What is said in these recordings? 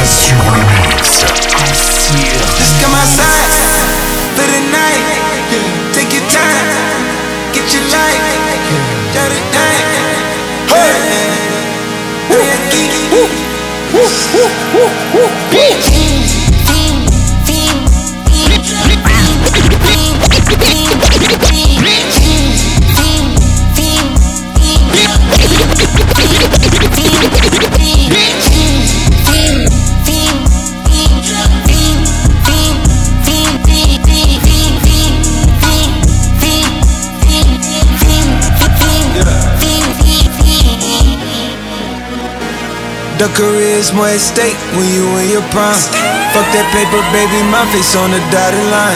Assure le mix. Assure. Come outside for the night. Take your time. Get your down. The career's more at stake when you in your prime. Fuck that paper, baby, my face on the dotted line.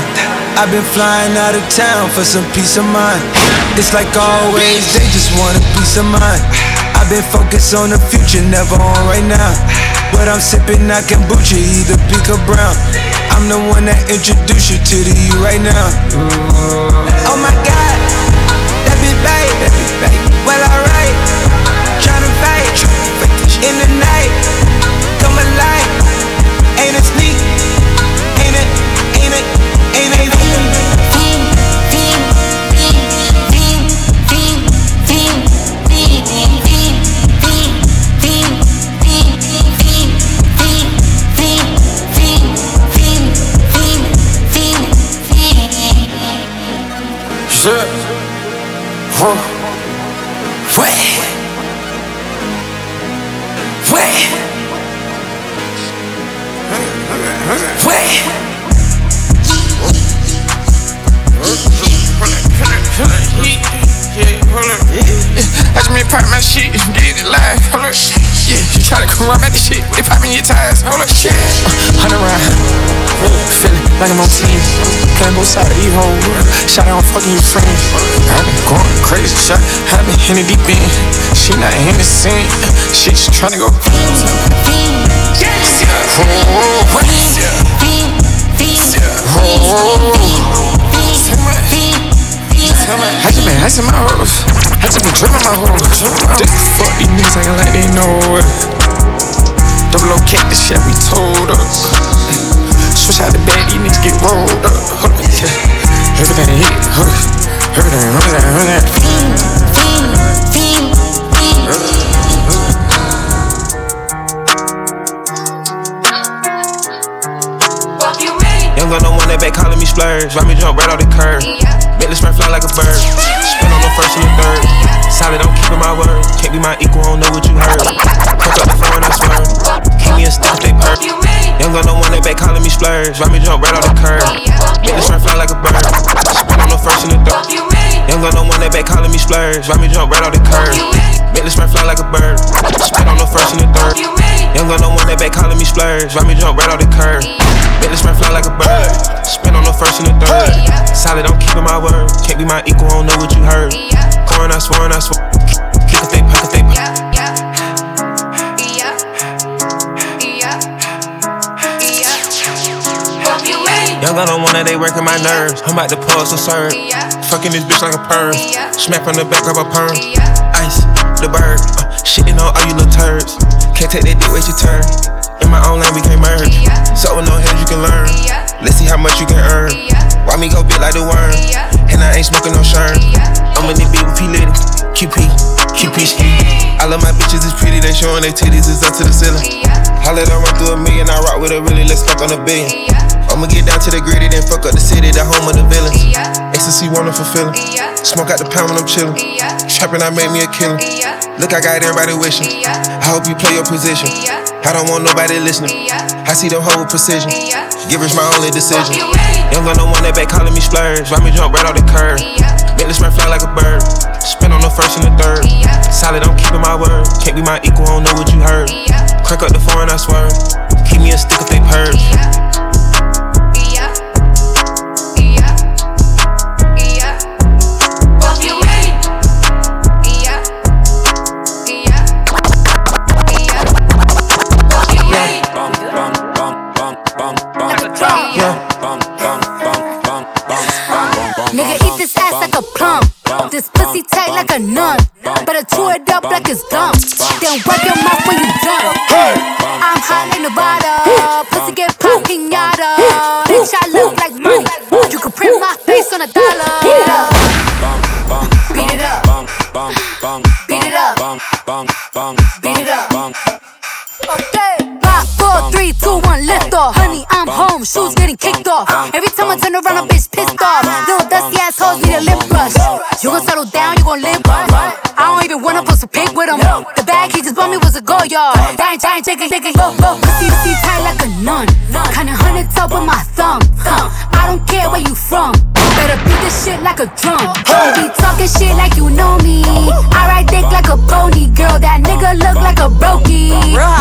I've been flying out of town for some peace of mind. It's like always, they just want a peace of mind. I've been focused on the future, never on right now. But I'm sipping that kombucha, either pink or brown. I'm the one that introduced you to the you right now. Oh my God, that be babe. Well, alright, in the night. World. Shot on fucking your friend. I've been going crazy, shot. I've been in the deep end. She not innocent. She just trying to go. Oh, what? Oh. I just been my hoes. I been tripping my hoes. Fuck these niggas acting like they know it. Double O kick shit we told us. Switch out the bag, these niggas get rolled up. Up. Everything hit, hold up. Everything, everything, everything. Young gun no one that back calling me splurge. Ride me jump right off the curb. Make the spring fly like a bird. Spin on the first and the third. Solid, I'm keeping my word. Can't be my equal, don't know what you heard. Crack up the phone, I swear. Keep me a stick if they perk. Young no one that back calling me splurge. Ride me jump right off the curb. Make spring fly like a bird. Spin on the first and the third. Young gun no one that back calling me splurge. Ride me jump right off the curb. Make spring fly like a bird. Spin on the first and the third. Young no one that back calling me splurge. Ride me jump right off the curb. Make spring fly like a bird. Spin on the first and the third. Solid, I'm keeping my word. Can't be my equal, don't know what you heard. Corn, I swear, and I swear. Young gun on one that they working my nerves. I'm about to pause and serve. Fucking this bitch like a perm. Smack from the back of a perm. Ice, the bird. Uh, shitting on all you little turds. Can't take that dick, wait your turn. In my own lane, we can't merge. So with no head, you can learn. Let's see how much you can earn. Why me go big like the worm? And I ain't smoking no sherm. I'm in the beat with P Litty. QP, QP ski. I love my bitches, it's pretty. They showing their titties, it's up to the ceiling. I let her run through a million, I rock with a really, let's fuck on a billion. I'ma get down to the gritty, then fuck up the city, the home of the villains. Ecstasy, wonderful feeling. Smoke out the pound when I'm chillin'. Trapping, I made me a killer. Look, I got everybody wishing. I hope you play your position. I don't want nobody listening. I see them whole precision. Givers my only decision. Young gun no one that back calling me splurge. Ride me jump right off the curb. Make the spring fly like a bird. Spin on the first and the third. Solid, I'm keeping my word. Can't be my equal, don't know what you heard. Crack up the phone, I swear. Keep me a stick if they purge. Like a nun. Giant, giant, chicken, chicken, Be talking shit like you know me. I ride dick like a pony, girl. That nigga look like a brokey.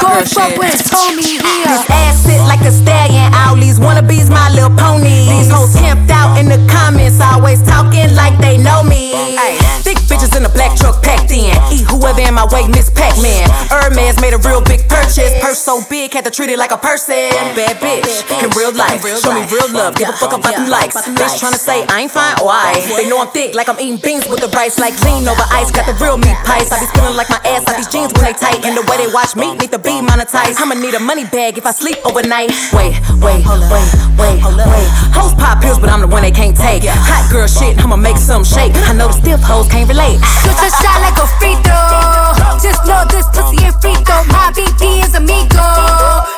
Go fuck with his homie. This ass sit like a stallion. All these wannabes, my little pony. These hoes camped out in the comments, always talking like they know me. Ay, thick bitches in a black truck packed in. Eat whoever in my way, Miss Pac-Man. Hermes made a real big purchase. Purse so big, had to treat it like a person. Bad bitch in real life. Show me real love. Give a fuck about them likes. Bitch tryna say I ain't fine. Why? They know I'm thick, like I'm eating beans with the rice, like lean over ice. Got the real meat pies. I be feeling like my ass out these jeans when they tight, and the way they watch me need to be monetized. I'ma need a money bag if I sleep overnight. Wait, wait, wait, wait, wait. Hoes pop pills, but I'm the one they can't take. Hot girl shit, I'ma make some shake. I know the stiff hoes can't relate. Shoot your shot like a free throw. Just know this pussy ain't free throw. My BD is amigo.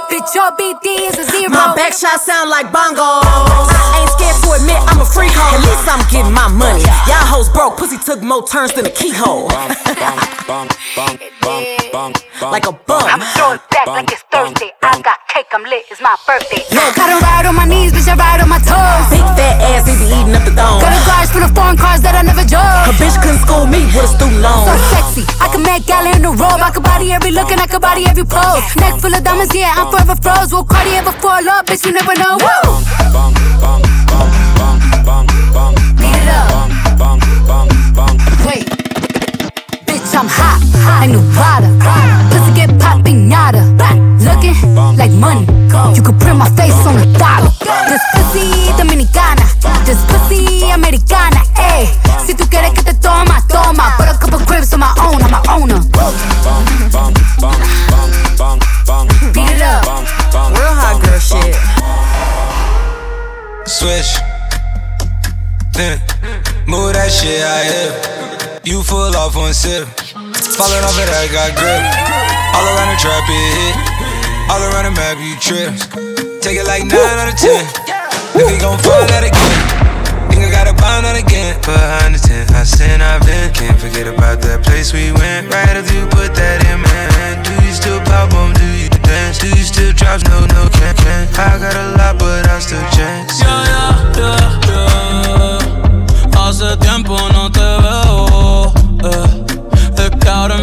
Bitch, your BD is a zero. My back shot sound like bongos. I Ain't scared to admit I'm a freak hoe. At least I'm getting my money. Y'all hoes broke, pussy took more turns than a keyhole. like a bum. I'm throwing back like it's Thursday. I got cake, I'm lit, it's my birthday. I don't ride on my knees, bitch, I ride on my toes. Big fat ass, he be eating up the dome. Got a garage full of foreign cars that I never drove. A bitch couldn't school me with a student loan. So sexy, I can make gala in the robe. I can body every look and I can body every pose. Neck full of diamonds, yeah, I'm forever froze. Will Cardi ever fall up? Bitch, you never know. Woo! The map, you trip. Take it like 9 out of 10. If he gon' find that again. Nigga gotta find that again. Behind the tent, I sin, I've been. Can't forget about that place we went. Right after you put that in, man. Do you still pop on? Do you dance? Do you still drops? No, no, can't, can't. I got a lot, but I still chance. Ya, ya, ya, ya. Hace tiempo no te veo. Eh. Es que ahora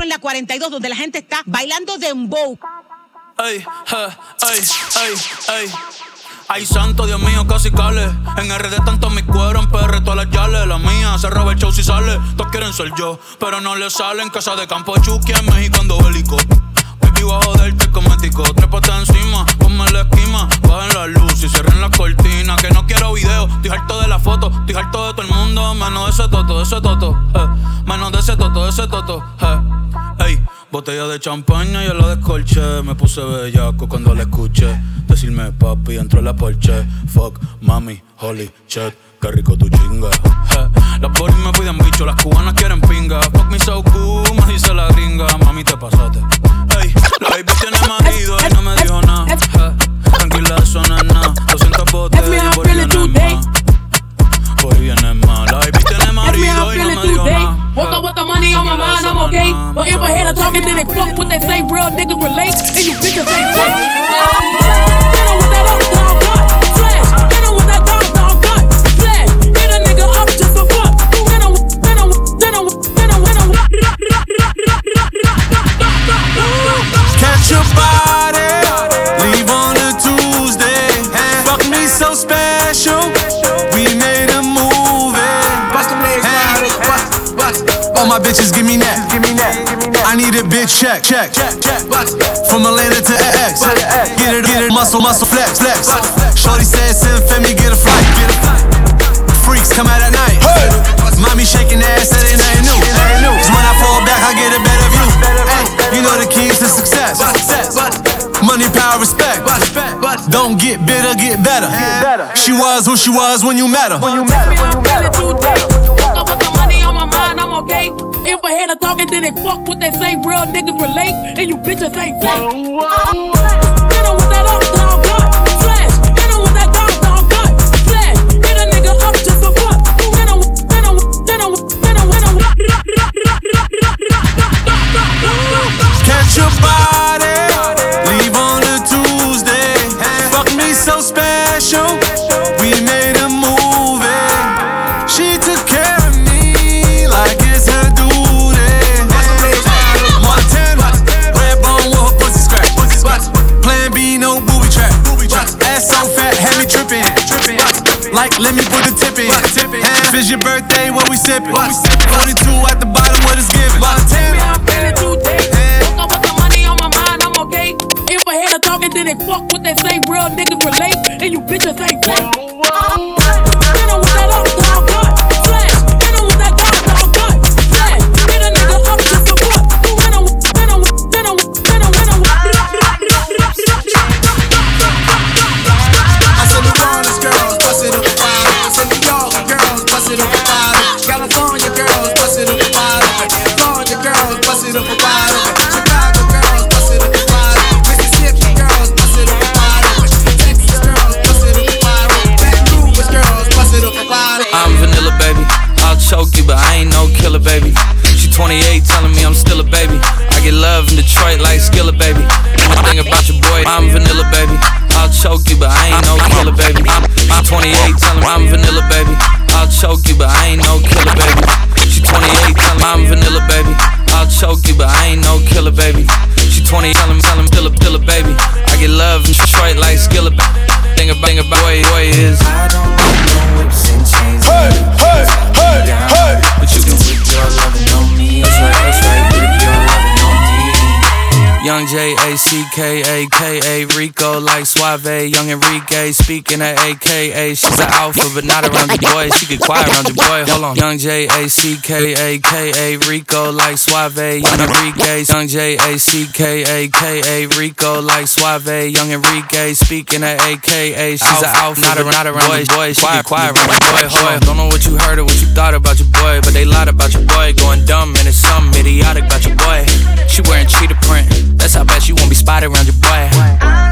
en la 42 donde la gente está bailando dembow? Ey, eh, ey, ey, ey. Ay, santo, Dios mío, casi cale. En RD tanto mi cuero, en PR todas las yales. La mía se roba el show si sale. Todos quieren ser yo, pero no le salen. Casa de campo Chucky en México ando bélico. Voy a joderte cosmético. Trépate encima, ponme la esquima. Bajen la luz y cierren la cortina. Que no quiero video, estoy harto de la foto. Estoy harto de todo el mundo, menos de ese toto, de ese toto. Eh. Menos de ese toto, de ese toto. Eh. Ey, botella de champaña yo la descolché. Me puse bellaco cuando la escuché. Decirme papi, entró en la porche. Fuck, mami, holy shit, qué rico tu chinga. Eh, Las boris me piden bicho, las cubanas quieren pinga. Fuck me so cool, me dice la gringa. Mami, te pasaste. Ey, la baby tiene marido y no me dijo nada. Eh, Tranquila, eso no es nada. 200 botes y por viene más. Por ahí viene más. La baby tiene marido y no me dijo nada. Woke up with the money on my mind, I'm okay. But if I hear the talking, then they fuck what they say. Real niggas relate, and you bitches ain't fake. Hit 'em with that uptown cut, flash. Your body, leave on a Tuesday. Fuck me so special, we made a movie. All my bitches give me that. I need a bitch check, check, From Atlanta to X. Get it, get it, muscle, muscle, flex, flex. Shorty said, send me, get a flight, get a flight. Freaks come out at night. Mommy shaking ass, that ain't nothing new. Cause when I fall back, I get a better view. Ay, you know the keys to success. Money, power, respect. Don't get bitter, get better. She was who she was when you met her. That's me how I'm feeling today. Woke up with the money on my mind, I'm okay. If I hear the talking, then they fuck what they say. Real niggas relate, and you bitches ain't fake. Catch your body, leave on a Tuesday. Fuck me so special, we made a movie. She took care of me like it's her duty. Montana, red bone her pussy scratch. Plan B, no booby trap. Ass so fat, had me tripping. Like, let me put the tip in. If it's your birthday, what we sipping? 42 at the bottom, what it's giving? Montana. The then they fuck what they say. Real niggas relate, and you bitches ain't fake. Like Suave, young Enrique speaking at AKA. She's an alpha, but not around your boy. She get quiet around your boy. Hold on, young J A C K A K A Rico like Suave, young Enrique. Young J A C K A K A Rico like Suave, young Enrique speaking at AKA. She's an alpha, not around, not around your boy. She get quiet around your boy. Hold on, don't know what you heard or what you thought about your boy, but they lied about your boy. Going dumb and it's something idiotic about your boy. She wearing cheetah print. That's how bad she won't be spotted around your boy.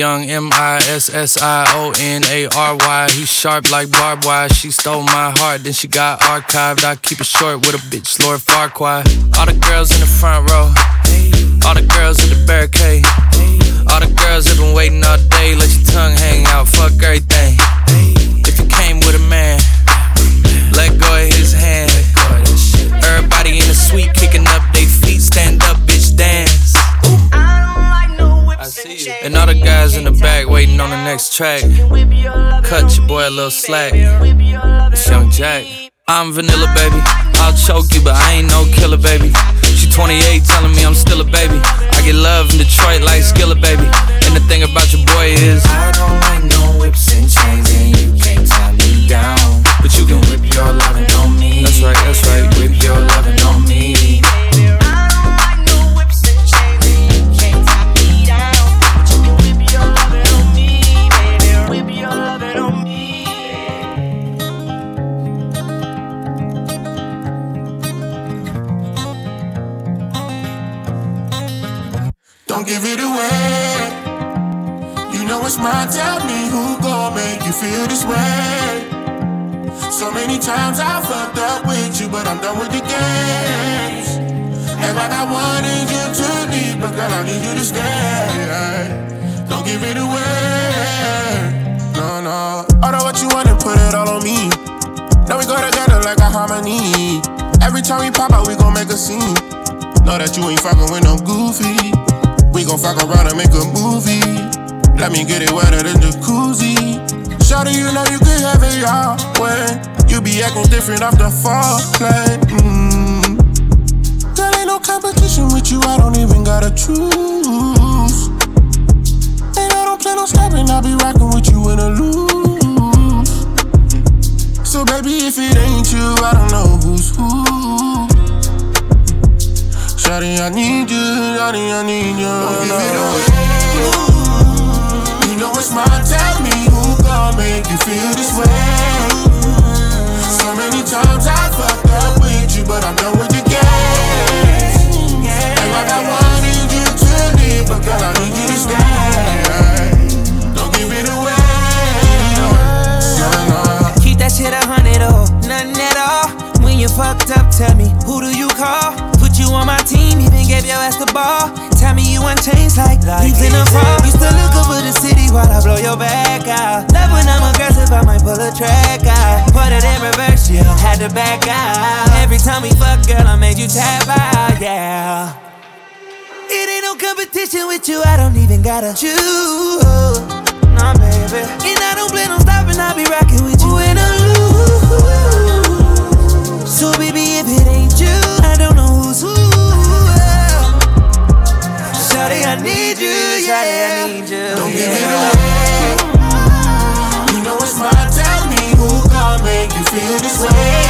Young M I S S I O N A R Y. He sharp like barbed wire. She stole my heart, then she got archived. I keep it short with a bitch, Lord Farquaad. All the girls in the front row, all the girls in the barricade. All the girls have been waiting all day. Let your tongue hang out, fuck everything. If you came with a man, let go of his hand. Everybody in the suite kicking up and chains. And all the guys in the back waiting on the next track. Whip your lovin' Cut your boy a little slack. Whip your lovin' It's Young Jack. I'm vanilla, baby. I'll choke you, but I ain't no killer, baby. She 28, telling me I'm still a baby. I get love in Detroit like Skilla, baby. And the thing about your boy is, you. Don't give it away. You know it's me who gon' make you feel this way. So many times I fucked up with you, but I wanted you to leave, but girl, I need you to stay. Don't give it away. Keep that shit a hundred or nothing at all. When you fucked up, tell me who do you call? Put you on my team, even gave your ass the ball. Tell me you unchanged like leaves in the fall. Used to look over the city while I blow your back out. Love when I'm aggressive, I might pull a track out. Put it in reverse, yeah, had to back out. Every time we fuck, girl, I made you tap out, yeah. It ain't no competition with you, I don't even gotta choose. Nah, baby. And I don't plan on stopping, I'll be rocking with you in a loop. So, baby, I need you, yeah. I need you. Don't give it away. You know it's mine. Tell me who gon' make you feel this way.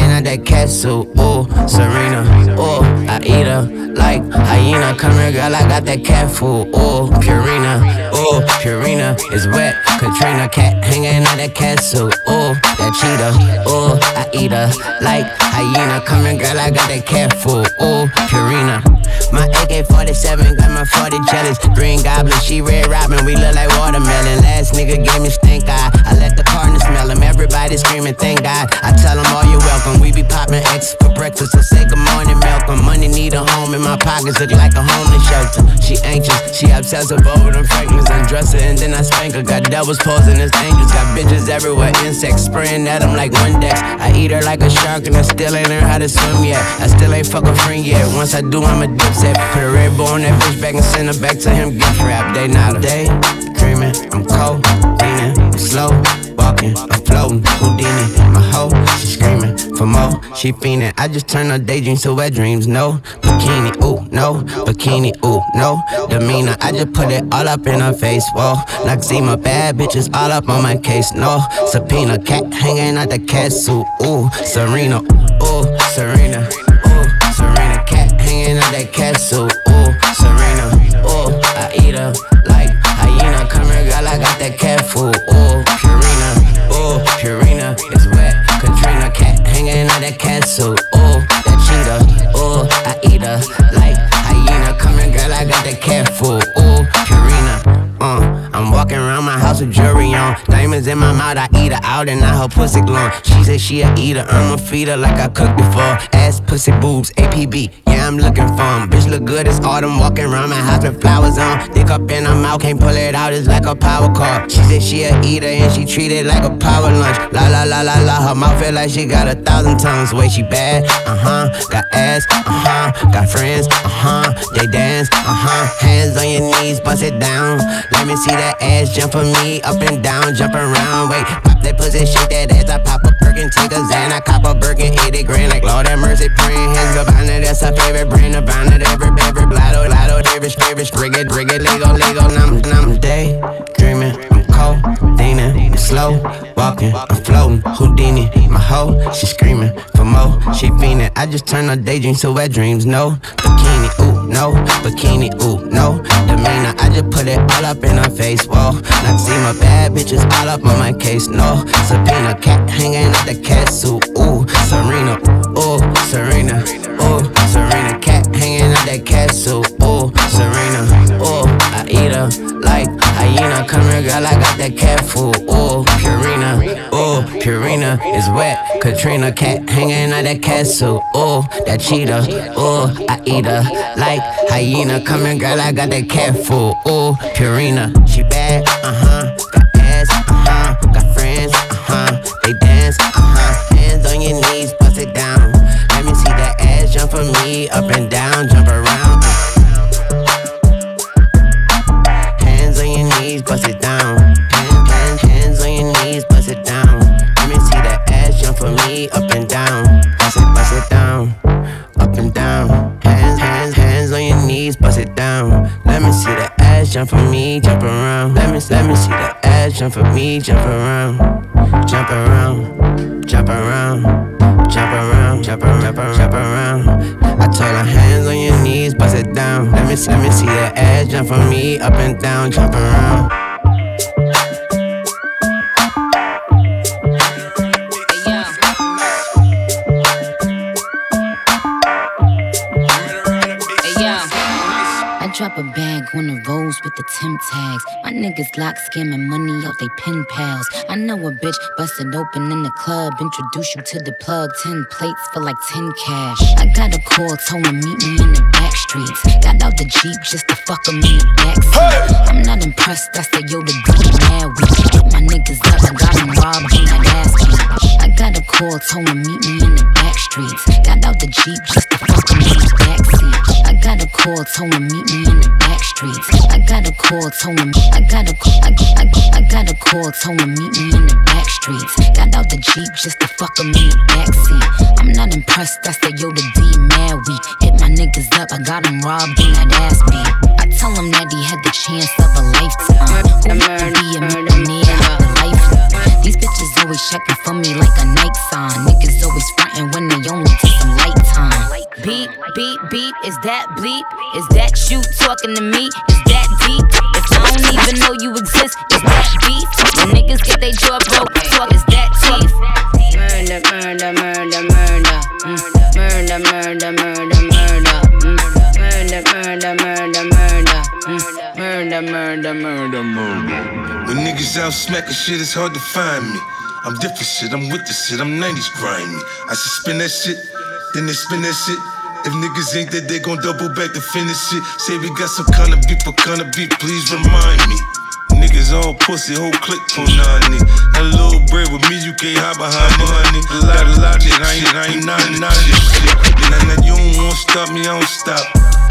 that cat suit. Ooh, Serena, ooh, I eat her like hyena. Come here, girl, I got that cat food. Ooh, Purina, ooh, Purina is wet. Katrina, cat hanging out that cat suit. Ooh, that cheetah, ooh, I eat her like hyena. Here, girl, I got that cat food. Ooh, Purina. My AK 47 got my 40 jealous. Green Goblin, she red robin, we look like watermelon. Last nigga gave me stink eye. I let the partner smell him. Everybody screaming, thank God. I tell them all you're welcome. We be popping X for breakfast. I say good morning, Malcolm. Money need a home in my pockets, look like a homeless shelter. She anxious, she obsessive over them fragments. Undress her and then I spank her. Got devils posing as angels. Got bitches everywhere, insects spraying at them like Windex. I eat her like a shark and I still ain't learned how to swim yet. I still ain't fuck a friend yet. Once I do, I'm a dipset. Put a red bull on that bitch back and send her back to him. Gift wrap, they not a day. Dreaming, I'm cold, leaning, slow, walking, I'm floating, Houdini, my hoe, she screaming for more, she fiending. I just turn her daydreams to wet dreams. No bikini, ooh, no bikini, ooh, no demeanor. I just put it all up in her face. Whoa, like bad bitches all up on my case. No subpoena, cat hanging out the suit. Ooh, Serena, ooh, Serena, ooh, Serena, cat hanging out that suit. Ooh, Serena, ooh, I eat her like hyena. Come here, girl, I got that cat food. Ooh, Ooh, is wet. Katrina, cat hanging out that cat. Ooh, that cheetah, ooh, I eat her like hyena. Here, girl, I got that cat food. Ooh, walking around my house with jewelry on. Diamonds in my mouth, I eat her out and now her pussy glowing. She said she a eater, I'ma feed her like I cooked before. Ass, pussy, boobs, APB. Yeah, I'm looking for 'em. Bitch look good it's autumn. Walking around my house with flowers on. Dick up in her mouth, can't pull it out, it's like a power car. She said she a eater and she treat it like a power lunch. La la la la la, her mouth feel like she got a thousand tongues. Way she bad, uh huh. Got ass, uh huh. Got friends, uh huh. They dance, uh huh. Hands on your knees, bust it down. Let me see that ass jump for me, up and down, jump around. Wait, pop that pussy, shake that ass. I pop a Birkin, take a Xan, I cop a Birkin, 80 grand. Like Lord have mercy, praying hands Gabbana, that's her favorite brand. Nirvana, every every blotto, lotto, David, David, Strigger, Drigger, Lego, Lego, num, num, slow, walking, I'm floating, Houdini, my hoe, she screaming for more, she fiending. I just turn her daydreams to wet dreams. No bikini, ooh, no bikini, ooh, no demeanor. I just put it all up in her face. Whoa, not see my bad bitches all up on my case. No subpoena, cat hanging out the suit. Ooh, Serena, ooh, Serena, ooh, Serena, cat hanging out that suit. Ooh, Serena, ooh, I eat her like hyena. Come here, girl, I got that cat food. Ooh, Purina, ooh, Purina is wet. Katrina, cat hanging out that castle. Ooh, that cheetah, ooh, I eat her like hyena. Come here, girl, I got that cat food. Ooh, Purina, she bad, uh huh. Got ass, uh huh. Got friends, uh huh. They dance, uh huh. Hands on your knees, bust it down. Let me see that ass jump for me, up and down, jump jump for me, jump around. Let me, let me see that ass jump for me, jump around, jump around, jump around, jump around, jump around, jump around, jump around. I told her hands on your knees, bust it down. Let me, let me see that ass jump for me, up and down, jump around. I drop a bag on the roads with the Tim tags. My niggas lock scamming money out they pen pals. I know a bitch busted open in the club. Introduce you to the plug. Ten plates for like 10 cash. I got a call, told him meet me in the back streets. Got out the Jeep just to fuck him in the backseat. I'm not impressed, I said, yo, the bitch mad weak. My niggas up, I got him robbed in that ass beat. I got a call, told him meet me in the back streets. Got out the Jeep just to fuck him in the backseat. I got a call. told him meet me in the back streets. I got a call, told him I got a I, I, I got a call, told him meet me in the back streets. Got out the jeep just to fuck him in the backseat. I'm not impressed, I said yo the D mad weak. Hit my niggas up, I got him robbed and that ass beat. I tell him that he had the chance of a lifetime. Who be a millionaire? These bitches always checking for me like a Nike sign. Niggas always frontin' when they only take some light time. Beep, beep, beep, is that bleep? Is that you talking to me? Is that deep? If I don't even know you exist, is that beef? When niggas get their jaw broke, talk is that teeth? Murder, murder, murder, murder. Mm. Murder, murder, murder, murder. Mm. Murder, murder, murder, murder. Mm. Murder, murder, murder, murder. When niggas out smacking shit, it's hard to find me. I'm different shit, I'm with the shit, I'm 90s grimy. I should spin that shit, then they spin that shit. If niggas ain't that, they gon' double back to finish it. Say we got some kind of beef, what kind of beef, please remind me. Niggas all pussy, whole click for nani. That little bread with me, you can't hide behind money. A lot, a lot of shit, I ain't, I ain't not, not this shit. Then now you don't wanna stop me, I don't stop.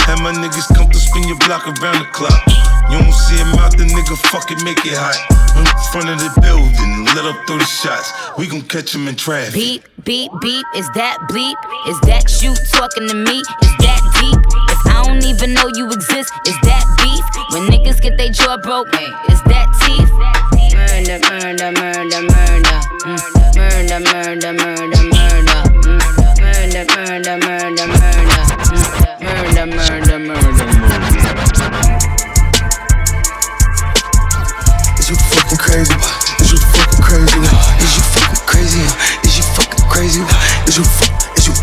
Have my niggas come to spin your block around the clock. You don't see him out, the nigga fucking make it hot. In front of the building, let up 30 shots. We gon' catch him in traffic. Beep, beep, beep, is that bleep? Is that you talking to me? Is that deep? If I don't even know you exist, is that beef? When niggas get their jaw broke, is that teeth? Murder, murder, murder, murder. Mm. Murder, murder, murder, murder. Mm. Murder, murder, murder, murder. Mm. Murder, murder, murder, murder. Fucking crazy? Is you fucking crazy? Is you fucking crazy? Is you fucking crazy? Is you fu- is you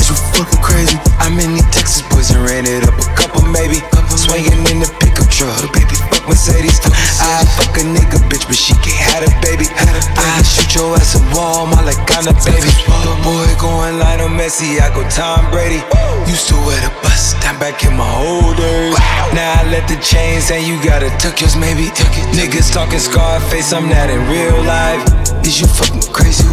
is you fucking crazy? I'm in the Texas boys and ran it up a couple maybe. Swinging in the pickup truck, baby. Mercedes. I fuck a nigga bitch, but she can't have a baby. I shoot your ass a wall, my like kinda baby. The boy going Lionel Messi, I go Tom Brady. Used to wear the bus, down back in my old days. Now I let the chains and you gotta tuck yours, maybe. Niggas talking Scarface, I'm not in real life. Is you fucking crazy?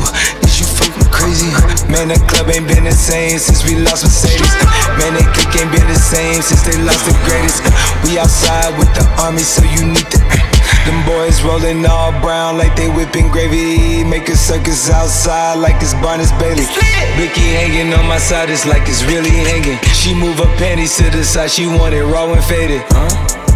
Is you fucking crazy? Man, the club ain't been the same since we lost Mercedes. Man, they clique ain't been the same since they lost the greatest. We outside with the army, so you need to. Them boys rolling all brown like they whipping gravy. Make a circus outside like it's Barnes Bailey. Blicky hanging on my side, it's like it's really hanging. She move her panties to the side, she want it raw and faded. Huh?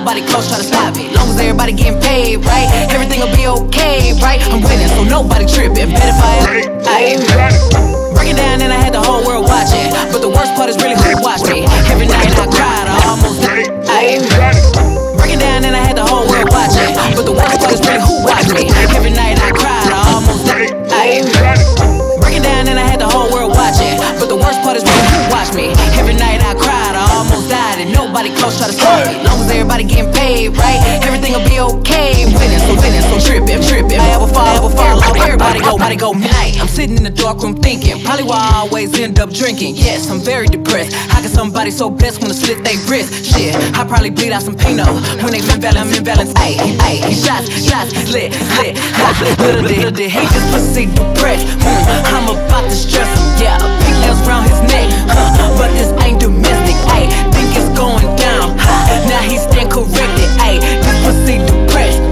Nobody close try to stop it. Long as everybody getting paid, right? Everything will be okay, right? I'm winning, so nobody tripping. Bet if I Ayy. Break it down and I had the whole world watching. But the worst part is really who watched me. Every night I cried, I almost died. Ayy. Break it down and I had the whole world watching. But the worst part is really who watched me. Every night I cried, I almost died. Ayy. Break it down and I had the whole world watching. But the worst part is when you watch me. Every night I cried, I almost died, and nobody close try to stop me. Long as everybody getting paid, right? Everything will be okay. Winning, so winning, so tripping, tripping. I ever fall, ever fall off. Everybody go, body go night. I'm sitting in the dark room thinking, probably why I always end up drinking. Yes, I'm very depressed. How can somebody so blessed wanna slit they wrist? Shit, I probably bleed out some Pino when they invalid, I'm imbalanced. Ayy, ayy, shots, shots, lit, lit, hot, little did, little did he just pussy depressed. Hmm, I'm about to stress yeah, around his neck, huh? But this ain't domestic, ayy, think it's going down, huh? Now he stand corrected, ayy, this pussy depressed.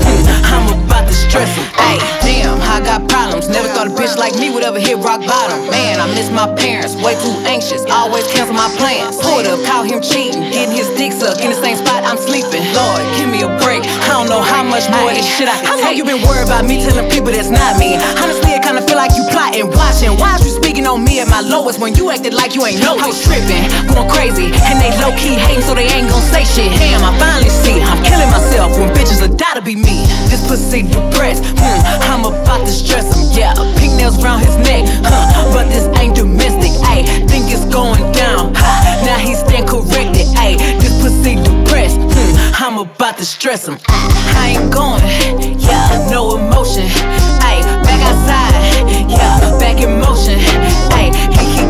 I'm about to stress him, ayy, damn, I got problems. Never thought a bitch like me would ever hit rock bottom. Man, I miss my parents, way too anxious, always cancel my plans. Pulled up, caught him cheating, getting his dick sucked in the same spot I'm sleeping. Lord, give me a break. I don't know how much more this shit I can How long you been worried about me telling people that's not me? Honestly, I kinda feel like you plotting, watching. Why is you speaking on me at my lowest when you acted like you ain't know? I was tripping, going crazy, and they low key hating, so they ain't gon' say shit. Damn, I finally see I'm killing myself when bitches are die to be me. This pussy depressed, hmm, I'm about to stress him. Yeah, pink nails round his neck, huh, but this ain't domestic, ayy. Think it's going down, huh? now he stand corrected, ayy. This pussy depressed, hmm, I'm about to stress him. I ain't going, yeah, no emotion, ayy. Back outside, yeah, back in motion, ayy. He keep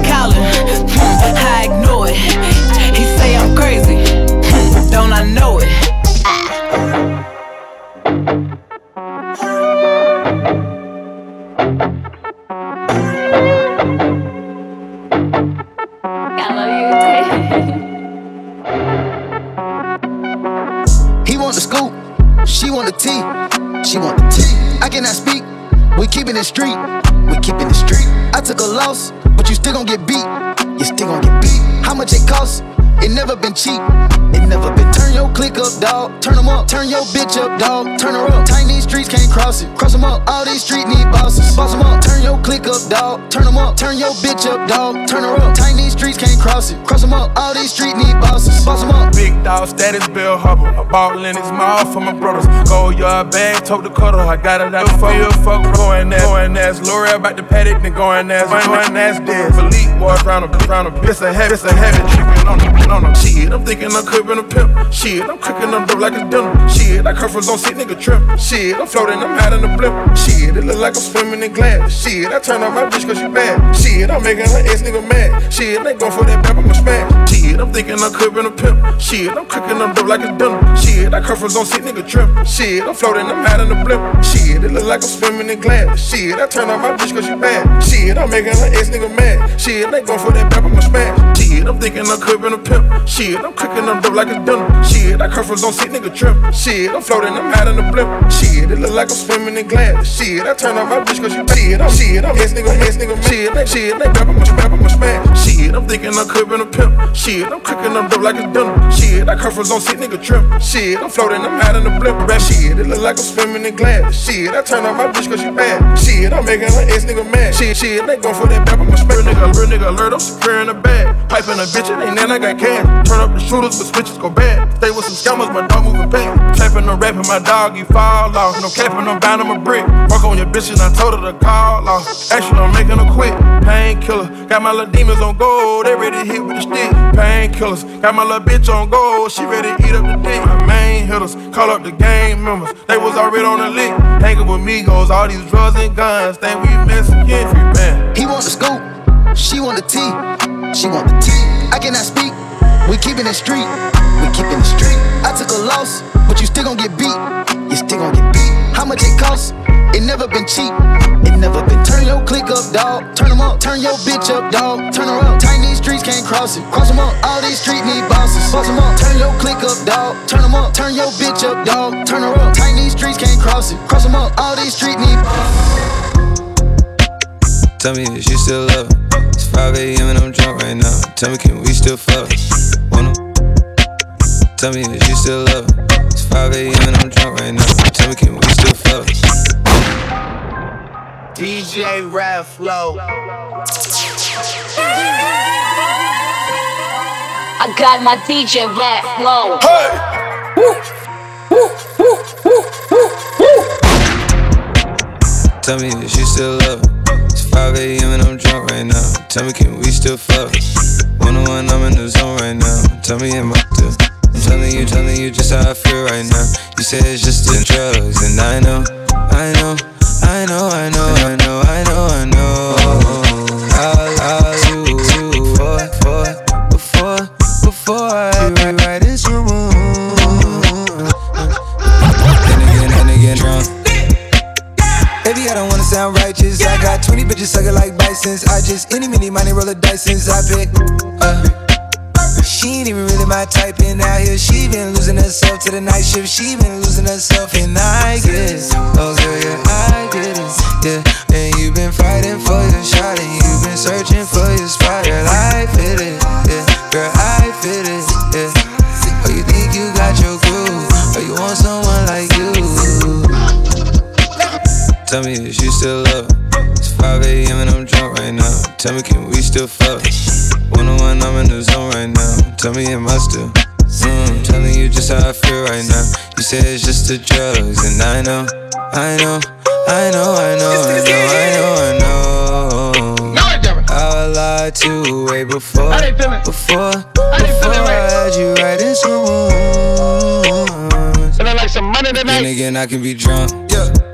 cheap, it never been. Turn your click up, dog. Turn 'em up, turn your bitch up, dog. Turn her up. Tiny streets can't cross it, cross 'em up. All these streets need bosses, boss 'em up. Turn your click up, dog. Turn 'em up, turn your bitch up, dog. Turn her up. Tiny streets can't cross it, cross 'em up. All these streets need bosses, boss 'em up. Big dog status, Bill Hubble. Ball in his mouth for my brothers. Go yard bag, tote the cutter. I got it out the field, fuck going ass. Going ass, Lori about the paddock, then going ass. Going ass dead. Elite boys round a round a It's a heavy, it's a heavy chicken on the on the shit. I'm thinking I'm cooking a pimp. Shit, I'm cooking up dope like a dinner. Shit, I come from zone nigga trip. Shit, I'm floating, I'm out in the blimp. Shit, it look like I'm swimming in glass. Shit, I turn on my bitch cause she bad. Shit, I'm making her ex nigga mad. Shit, they go for that back, I'ma smash. Shit, I'm thinking I'm cooking a pimp. Shit, I'm cooking up dope like a dinner. Shit, I come from zone nigga trip. Shit, I'm floating, I'm out in the blimp. Shit, it look like I'm swimming in glass. Shit, I turn on my bitch cause she bad. Shit, I'm making her ex nigga mad. Shit, they go for that back, I'ma smash. I'm thinking I'm cooking a pimp. Shit, I'm cooking up dope like a dinner. Shit, I come from zone nigga trip. Shit, I'm floating, I'm out in the blimp. Shit, it look like I'm swimming in glass. Shit, I turn on my bitch cause she. Shit, I'm shit, I'm ex nigga, ex nigga, shit, they shit, they rap, I'ma rap, I'ma smash. Shit, I'm thinking I'm cooking a pimp. Shit, I'm cooking up dope like a dinner. Shit, I come from zone nigga trip. Shit, I'm floating, I'm out in the blimp. Rap shit, it look like I'm swimming in glass. Shit, I turn on my bitch cause she bad. Shit, I'm making her ex nigga mad. Shit, shit, they go for that back, I'ma smash. Real nigga, real nigga alert, I'm securing the bag. Piping a bitch, it ain't then I got cash. Turn up the shooters, but switches go bad. Stay with some scammers, my dog moving back. Trapping no rapping, my dog, he fall off. No capping, no bound, I'm a brick. Walk on your bitch and I told her to call off. Actually, I'm making her quit. Painkiller, got my little demons on gold. They ready to hit with the stick. Painkillers, got my little bitch on gold. She ready to eat up the dick. My main hitters, call up the gang members. They was already on the lick. Hanging with me goes all these drugs and guns. Think we Mexican, man. He want the scoop, she want the tea, she want the tea. I cannot speak, we keeping it street, we keeping it street. I took a loss, but you still gon' get beat, you still gon' get beat. How much it cost? It never been cheap, it never been. Turn your click up, dog. Turn 'em up, turn your bitch up, dog. Turn her up. Tiny streets can't cross it. Cross 'em up, all these streets need bosses. Boss 'em up, turn your click up, dog. Turn 'em up, turn your bitch up, dog. Turn her up. Tiny streets can't cross it. Cross 'em up, all these streets need Tell me if you still. It's 5 a.m. and I'm drunk right now. Tell me, can we still fuck? Wanna? Tell me if you still love. It's 5 a.m. and I'm drunk right now. Tell me, can we still fuck? DJ Rap Flow. I got my DJ rap flow. Tell me if you still love her. It's 5 a.m. and I'm drunk right now. Tell me, can we still fuck? One on one, I'm in the zone right now. Tell me, am I still? I'm telling you, telling you just how I feel right now. You say it's just the drugs, and I know, I know, I know, I know, I know, I know, I know. I'll, I'll you, you, before, before, before, before I rewrite this room. Then again, then again, drunk. Got 20 bitches sucking like bisons. I just any mini money roll dice since I pick. Uh, she ain't even really my type in out here. She been losing herself to the night shift. She been losing herself, and I get it. Oh, girl, yeah, I get it. Yeah, and you been fighting for your shot, and you been searching for your spot. Right now. Tell me, can we still fuck? One on one, I'm in the zone right now. Tell me, am I still? Mm, telling you just how I feel right now. You say it's just the drugs, and I know, I know, I know, I know, I know, I know, I know. I lied to you way before, before, before I had you right in some rooms. again, I can be drunk. Yeah.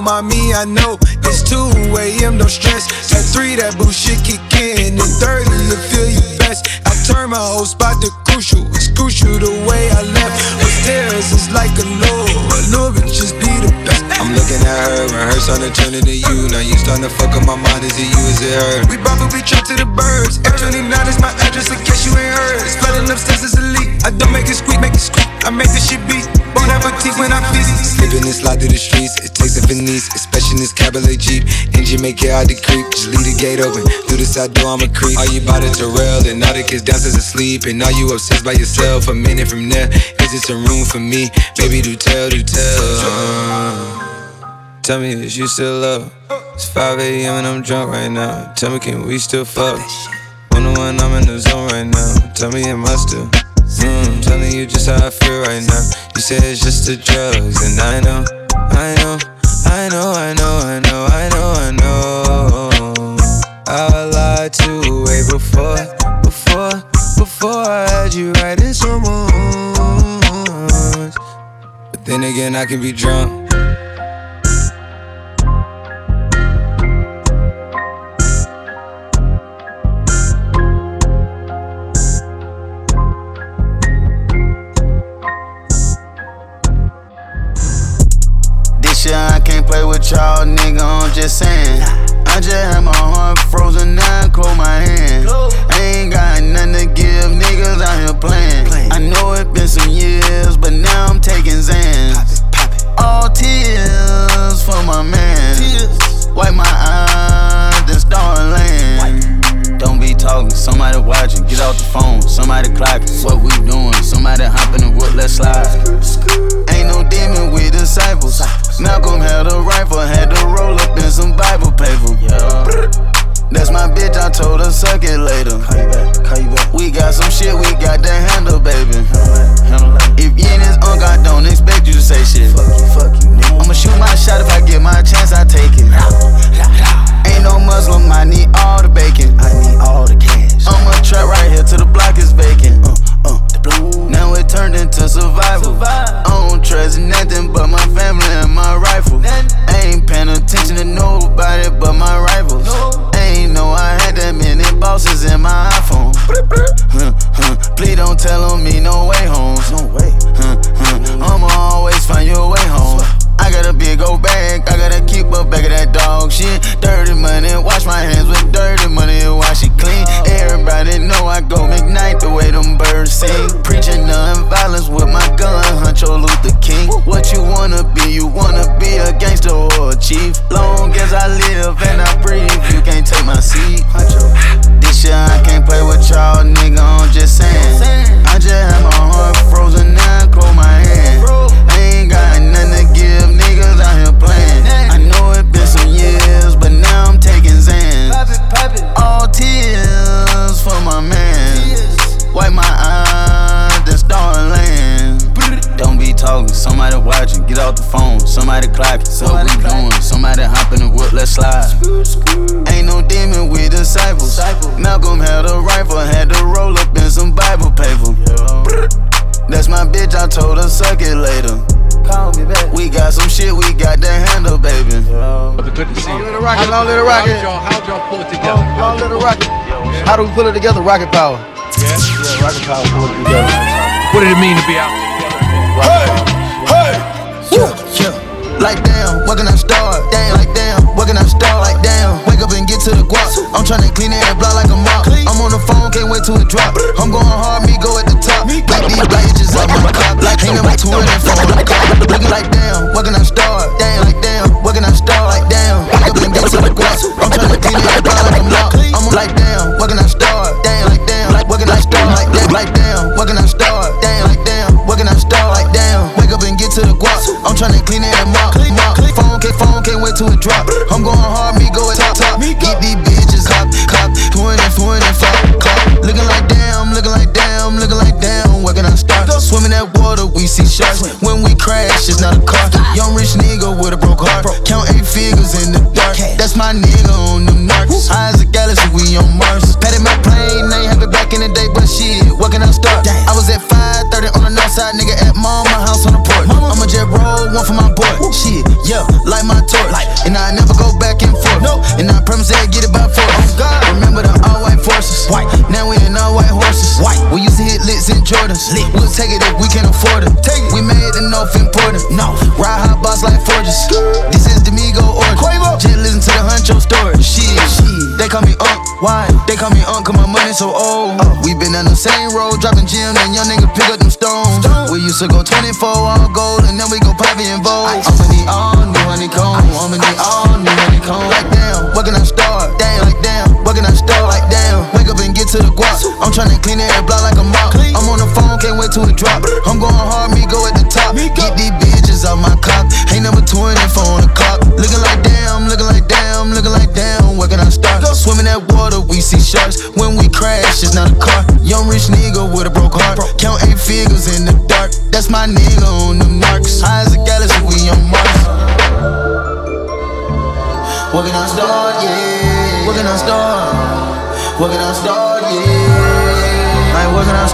Know, mommy, I know it's 2 a.m. no stress. At 3, that bullshit kick in. And 30, you feel you best. I turn my whole spot to crucial. It's crucial the way I left. Upstairs is like a low. A little bit just be the best. I'm looking at her, when her on the turning to you. Now you starting to fuck up my mind. Is it you? Is it her? We probably trip to the birds. F29 is my address in case you ain't heard. It's flooding upstairs is elite. I don't make it squeak, make it squeak. I make the shit beat. Bon appetit when I feast. Slipping and slide through the streets. It takes a finesse, especially in this cabaret Jeep. Engine make it hard creep. Just leave the gate open. Through the side door, I'm a creep. All you about to Terrell? And all the kids downstairs asleep. And are you obsessed by yourself? A minute from there, is it some room for me? Baby, do tell, do tell. Uh. Tell me, is you still up? It's 5 a.m. and I'm drunk right now. Tell me, can we still fuck? One on one, I'm in the zone right now. Tell me, am I still? Mm, telling you just how I feel right now. You say it's just the drugs, and I know, I know, I know, I know, I know, I know, I know. I lied to way before, before, before I had you writing songs. But then again, I can be drunk. Y'all, nigga, I'm just saying. I just had my heart frozen, now I close my hand. I ain't got nothing to give, niggas out here playing. I know it been some years, but now I'm taking Xans. All tears for my man. Wipe my eyes, then start laying. Don't be talking, somebody watching, get off the phone, somebody clocking. What we doing? Somebody hopping in the wood, let's slide. Ain't no demon with disciples. Malcolm had a rifle, had to roll up in some Bible paper. That's my bitch, I told her suck it later. Call you back, call you back. We got some shit, we got to handle, baby. If you ain't his uncle, I don't expect you to say shit. Fuck you. Fuck you. I'ma shoot my shot if I get my chance, I take it. Ain't no Muslim, I need all the bacon. I need all the cash. I'ma trap right here till the block is vacant. Turned into survival. I don't trust nothing but my family and my rifle. I ain't paying attention to nobody but my rivals. Ain't know I had that many bosses in my iPhone. Huh, huh. Please don't tell on me no way home. No way. Huh. I'ma always find your way home. I got a big old bag, I gotta keep a bag of that dog shit. Dirty money, wash my hands with dirty money, wash it clean. Everybody know Go McKnight the way them birds sing. Preaching non-violence with my gun, Huncho Luther King. What you wanna be? You wanna be a gangster or a chief? Long as I live and I breathe, you can't take my seat. This year I can't play with y'all, nigga. I'm just do we pull it together? Rocket power. Yeah? Yeah, rocket power pull it together. What did it mean to be out together? Hey, hey, yeah, yeah. Like damn, what can I start? Damn, like damn, what can I start? Like damn, wake up and get to the guap. I'm tryna clean it and block like a mop. I'm on the phone, can't wait till it drop. I'm going hard, me go at the top. Like these black bitches up my cop. Like ain't number two in that phone. Looking like damn, what can I start? Damn, like damn, what can I start? Like damn, wake up and get to the guap. I'm tryna clean it and block like a mop. Like damn, what can I start? Damn, like damn, like what can I start? Like damn, like damn, what can I start? Damn, like damn, what can I start? Like damn, wake up and get to the guap. I'm tryna clean it and mop. mop. Phone can't phone can't wait till it drop. I'm going hard, me go top top. Get these bitches cop cop. Pouring and pouring and flop cop. Looking like damn, looking like damn, looking like damn. Where can I start? Swimming that water, we see sharks. When we crash, it's not a car. Young rich nigga with a broke heart.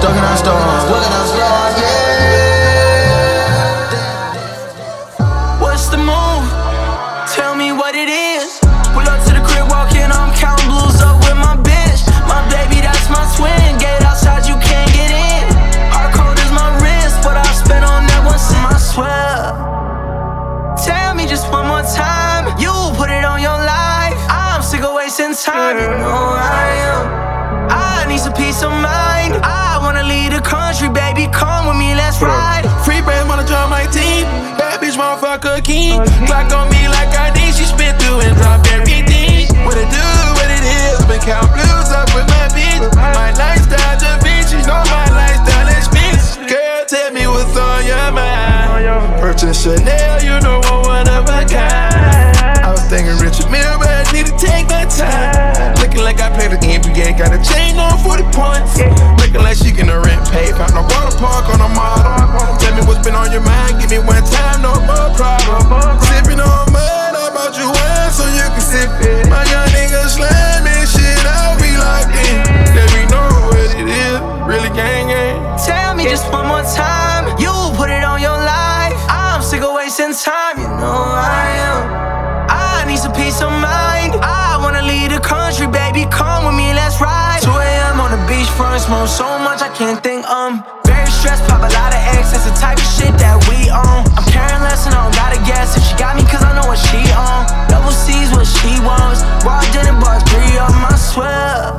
Like, where can I start? Can I start? Where can I start? Yeah. What's the move? Tell me what it is. Pull up to the crib, walk in, I'm counting blues up with my bitch. My baby, that's my twin. Gate outside, you can't get in. Hard cold is my wrist, what I spent on that one sim, I swear. Tell me just one more time, you put it on your life. I'm sick of wasting time, you know. I Clock on me like I need. She spit through and drop everything. What it do, what it is. Been count blues up with my bitch. My lifestyle Da you Know my lifestyle expensive. Girl, tell me what's on your mind. Purchase Chanel, you know I'm one of a kind. I was thinking Richard Mille, but I need to take my time. Looking like I played the NBA, got a chain on 40 points. Looking like she can rent pay, found a water park on a model. What's been on your mind, give me one time, no more problem. Sipping on mud, I bought you one so you can sip it. My young nigga slamming shit, I'll be locked in. Let me know what it is, really gang gang. Tell me just one more time. You put it on your life. I'm sick of wasting time. You know I am. I need some peace of mind. I wanna leave the country, baby. Come with me, let's ride. 2 a.m. on the beach front, smoke so much I can't think. Um, very stressed, pop a lot of X. Type of shit that we on. I'm carrying less and I don't gotta guess if she got me, cause I know what she on. Double C's what she wants. Raw dinner bars, three of 'em, I swear.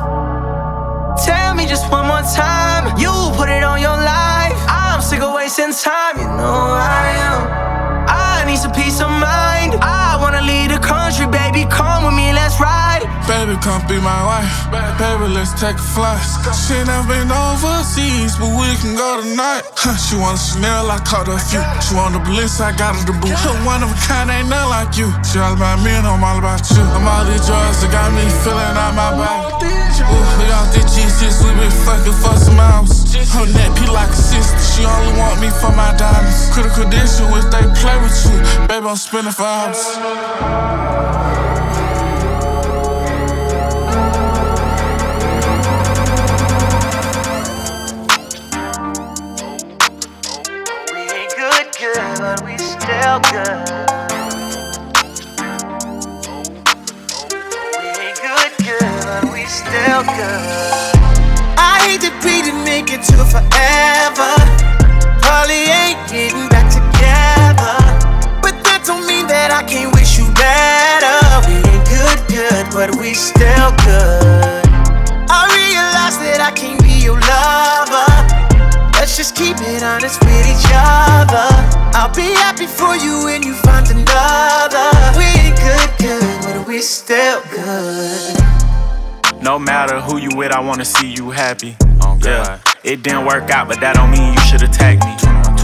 Tell me just one more time. You put it on your life. I'm sick of wasting time. You know I am. Come be my wife. Baby, let's take a flight. She never been overseas, but we can go tonight. Huh, she want a Chanel, I caught her a few. She want a Bliss, I got her the boot. One of a kind, ain't nothing like you. She all about me and I'm all about you. I'm all these drugs that got me feeling out my body. Ooh, we off these G6, we been fucking for some hours. Her neck be like a sister, she only want me for my diamonds. Critical condition, wish they play with you. Baby, I'm spinning for hours. We good. We ain't good, good, but we still good. I hate to be the nigga to forever. Probably ain't getting back together. But that don't mean that I can't wish you better. We ain't good, good, but we still good. Be happy for you when you find another. We ain't good, good, but we still good. No matter who you with, I wanna see you happy. Oh, yeah, it didn't work out, but that don't mean you should attack me.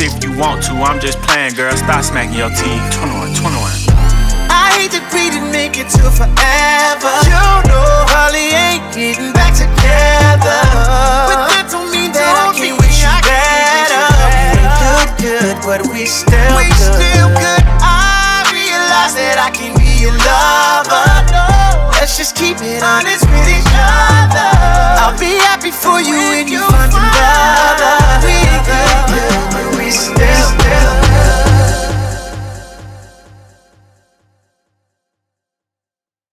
if you want to, I'm just playing, girl. Stop smacking your teeth. 21, 21. I hate to be the nigga to forever. You know, Holly ain't getting back together. But that don't mean that I can't wish you better. We ain't good, good, but we still we good. still good. I realize that I can be your lover. No. Let's just keep it honest with each other. I'll be happy for you when you find another still, still.